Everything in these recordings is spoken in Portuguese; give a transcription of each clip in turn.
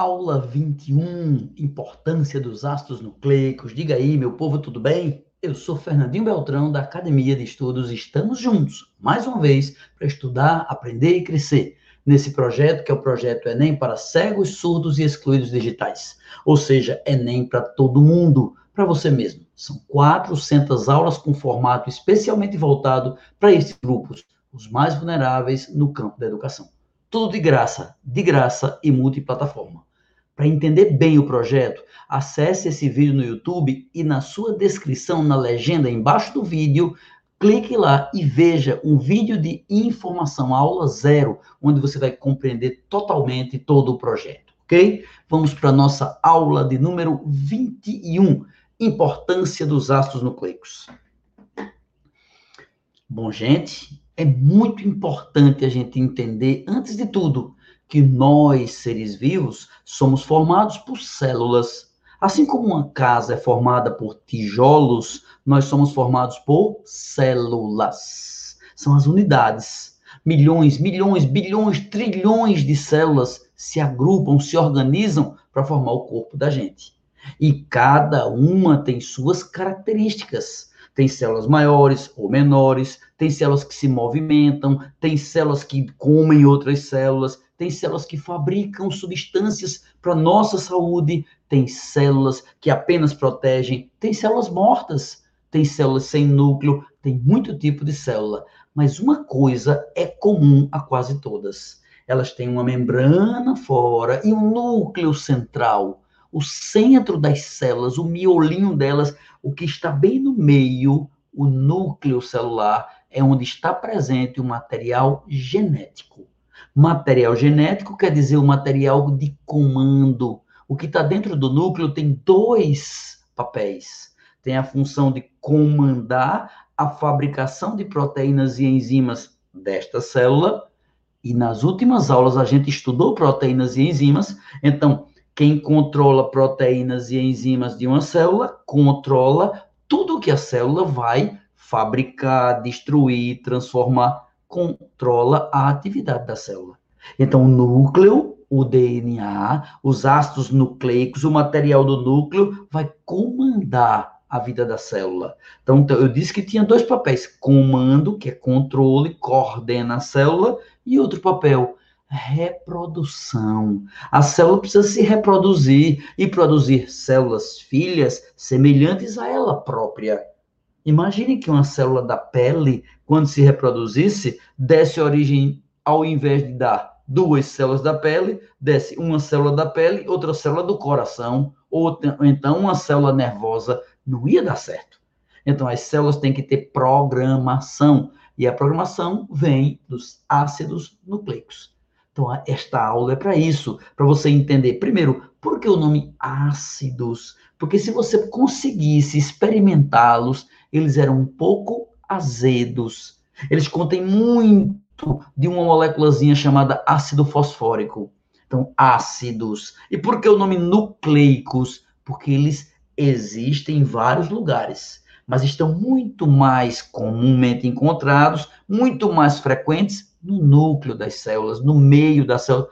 Aula 21, importância dos ácidos nucleicos. Diga aí, meu povo, tudo bem? Eu sou Fernandinho Beltrão, da Academia de Estudos. Estamos juntos, mais uma vez, para estudar, aprender e crescer nesse projeto, que é o projeto Enem para cegos, surdos e excluídos digitais. Ou seja, Enem para todo mundo, para você mesmo. São 400 aulas com formato especialmente voltado para esses grupos, os mais vulneráveis no campo da educação. Tudo de graça, de graça e multiplataforma. Para entender bem o projeto, acesse esse vídeo no YouTube e na sua descrição, na legenda embaixo do vídeo, clique lá e veja um vídeo de informação, aula zero, onde você vai compreender totalmente todo o projeto, ok? Vamos para a nossa aula de número 21, importância dos ácidos nucleicos. Bom, gente, é muito importante a gente entender, antes de tudo, que nós, seres vivos, somos formados por células. Assim como uma casa é formada por tijolos, nós somos formados por células. São as unidades. Milhões, milhões, bilhões, trilhões de células se agrupam, se organizam para formar o corpo da gente. E cada uma tem suas características. Tem células maiores ou menores, tem células que se movimentam, tem células que comem outras células, tem células que fabricam substâncias para nossa saúde, tem células que apenas protegem, tem células mortas, tem células sem núcleo, tem muito tipo de célula. Mas uma coisa é comum a quase todas. Elas têm uma membrana fora e um núcleo central. O centro das células, o miolinho delas, o que está bem no meio, o núcleo celular, é onde está presente o material genético. Material genético quer dizer o material de comando. O que está dentro do núcleo tem dois papéis. Tem a função de comandar a fabricação de proteínas e enzimas desta célula. E nas últimas aulas a gente estudou proteínas e enzimas. Então, quem controla proteínas e enzimas de uma célula controla tudo que a célula vai fabricar, destruir, transformar controla a atividade da célula. Então, o núcleo, o DNA, os ácidos nucleicos, o material do núcleo vai comandar a vida da célula. Então, eu disse que tinha dois papéis: comando, que é controle, coordena a célula, e outro papel, reprodução. A célula precisa se reproduzir e produzir células filhas semelhantes a ela própria. Imagine que uma célula da pele, quando se reproduzisse, desse origem, ao invés de dar duas células da pele, desse uma célula da pele, outra célula do coração, ou então uma célula nervosa. Não ia dar certo. Então, as células têm que ter programação. E a programação vem dos ácidos nucleicos. Então, esta aula é para isso, para você entender, primeiro, por que o nome ácidos? Porque se você conseguisse experimentá-los, eles eram um pouco azedos. Eles contêm muito de uma moléculazinha chamada ácido fosfórico. Então, ácidos. E por que o nome nucleicos? Porque eles existem em vários lugares, mas estão muito mais comumente encontrados, muito mais frequentes no núcleo das células, no meio da célula.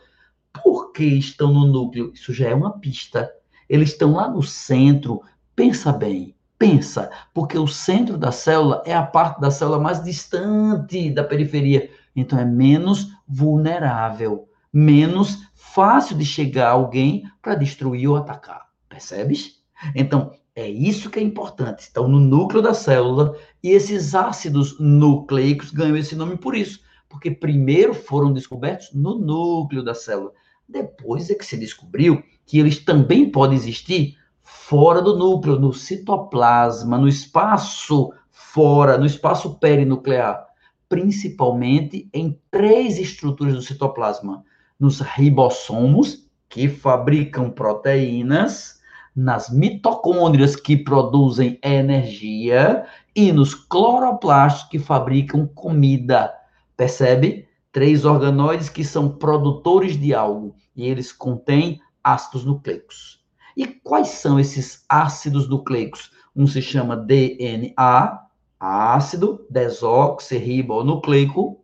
Por que estão no núcleo? Isso já é uma pista. Eles estão lá no centro. Pensa bem. Pensa, porque o centro da célula é a parte da célula mais distante da periferia, então é menos vulnerável, menos fácil de chegar alguém para destruir ou atacar. Percebes? Então, é isso que é importante. Estão no núcleo da célula e esses ácidos nucleicos ganham esse nome por isso, porque primeiro foram descobertos no núcleo da célula. Depois é que se descobriu que eles também podem existir fora do núcleo, no citoplasma, no espaço fora, no espaço perinuclear, principalmente em três estruturas do citoplasma: nos ribossomos, que fabricam proteínas, nas mitocôndrias, que produzem energia, e nos cloroplastos, que fabricam comida. Percebe? Três organoides que são produtores de algo, e eles contêm ácidos nucleicos. E quais são esses ácidos nucleicos? Um se chama DNA, ácido desoxirribonucleico,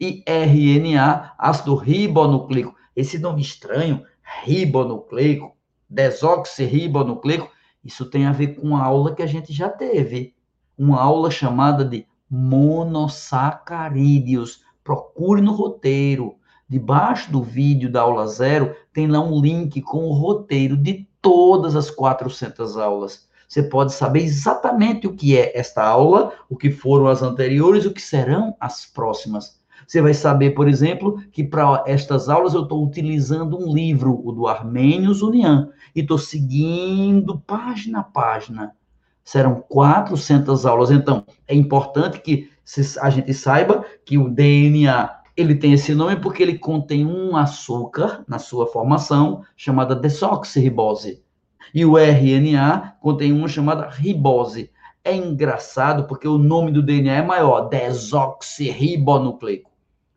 e RNA, ácido ribonucleico. Esse nome estranho, ribonucleico, desoxirribonucleico, isso tem a ver com a aula que a gente já teve, uma aula chamada de monossacarídeos. Procure no roteiro. Debaixo do vídeo da aula zero, tem lá um link com o roteiro de todas as 400 aulas. Você pode saber exatamente o que é esta aula, o que foram as anteriores, o que serão as próximas. Você vai saber, por exemplo, que para estas aulas eu estou utilizando um livro, o do Armênios União, e estou seguindo página a página. Serão 400 aulas. Então, é importante que a gente saiba que o DNA ele tem esse nome porque ele contém um açúcar na sua formação chamada desoxirribose. E o RNA contém uma chamada ribose. É engraçado porque o nome do DNA é maior, desoxirribonucleico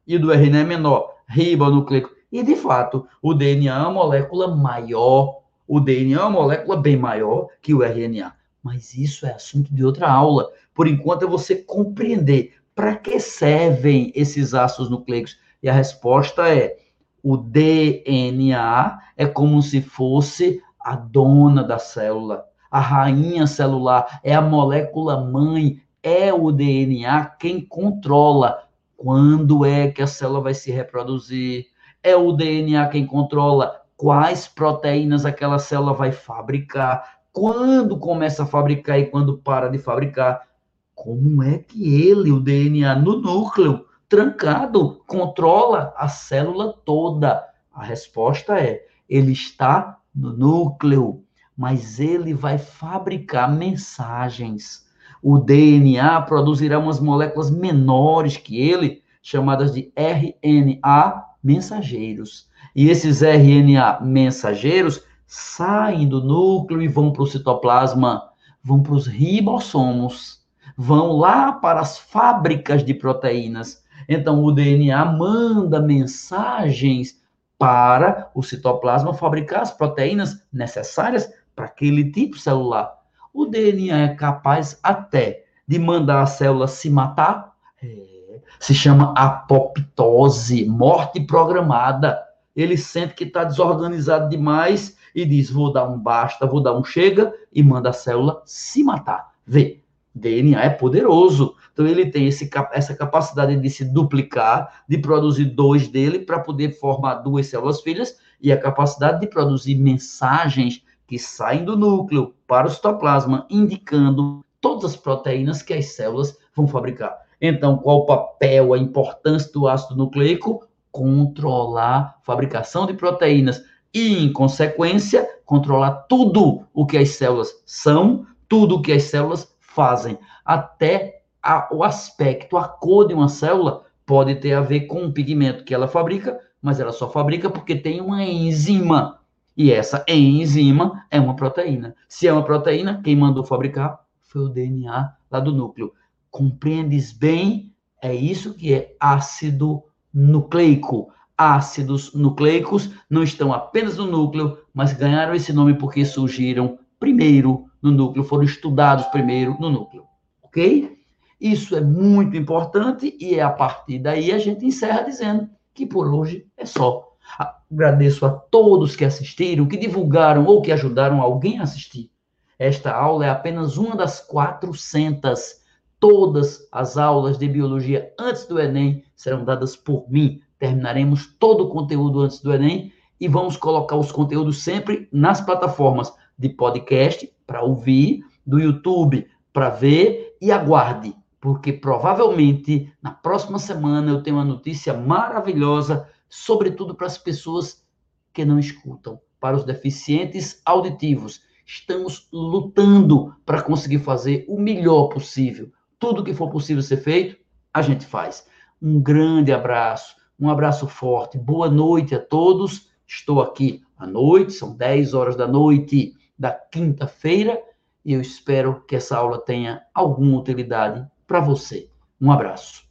e do RNA é menor, ribonucleico. E, de fato, o DNA é uma molécula maior, o DNA é uma molécula bem maior que o RNA. Mas isso é assunto de outra aula. Por enquanto, é você compreender para que servem esses ácidos nucleicos. E a resposta é: o DNA é como se fosse a dona da célula, a rainha celular, é a molécula mãe, é o DNA quem controla quando é que a célula vai se reproduzir, é o DNA quem controla quais proteínas aquela célula vai fabricar, quando começa a fabricar e quando para de fabricar. Como é que ele, o DNA no núcleo, trancado, controla a célula toda? A resposta é: ele está no núcleo, mas ele vai fabricar mensagens o DNA produzirá umas moléculas menores que ele, chamadas de RNA mensageiros. E esses RNA mensageiros saem do núcleo e vão para o citoplasma, vão para os ribossomos, vão lá para as fábricas de proteínas. Então, o DNA manda mensagens para o citoplasma fabricar as proteínas necessárias para aquele tipo celular. O DNA é capaz até de mandar a célula se matar. É, se chama apoptose, morte programada. Ele sente que está desorganizado demais e diz: vou dar um basta, vou dar um chega e manda a célula se matar. Vê, DNA é poderoso. Então ele tem esse, essa capacidade de se duplicar, de produzir dois dele para poder formar duas células filhas e a capacidade de produzir mensagens que saem do núcleo para o citoplasma, indicando todas as proteínas que as células vão fabricar. Então, qual o papel, a importância do ácido nucleico? Controlar a fabricação de proteínas e, em consequência, controlar tudo o que as células são, tudo o que as células fazem, até a, o aspecto, a cor de uma célula pode ter a ver com o pigmento que ela fabrica, mas ela só fabrica porque tem uma enzima e essa enzima é uma proteína. Se é uma proteína, quem mandou fabricar foi o DNA lá do núcleo. Compreendes bem? É isso que é ácido nucleico. Ácidos nucleicos não estão apenas no núcleo, mas ganharam esse nome porque surgiram primeiro no núcleo, foram estudados primeiro no núcleo. Ok? Isso é muito importante e é a partir daí a gente encerra dizendo que por hoje é só. Agradeço a todos que assistiram, que divulgaram ou que ajudaram alguém a assistir. Esta aula é apenas uma das 400. Todas as aulas de biologia antes do Enem serão dadas por mim. Terminaremos todo o conteúdo antes do Enem e vamos colocar os conteúdos sempre nas plataformas de podcast para ouvir, do YouTube para ver e aguarde, porque provavelmente na próxima semana eu tenho uma notícia maravilhosa sobretudo para as pessoas que não escutam, para os deficientes auditivos. Estamos lutando para conseguir fazer o melhor possível. Tudo que for possível ser feito, a gente faz. Um grande abraço, um abraço forte. Boa noite a todos. Estou aqui à noite, são 10 horas da noite da quinta-feira e eu espero que essa aula tenha alguma utilidade para você. Um abraço.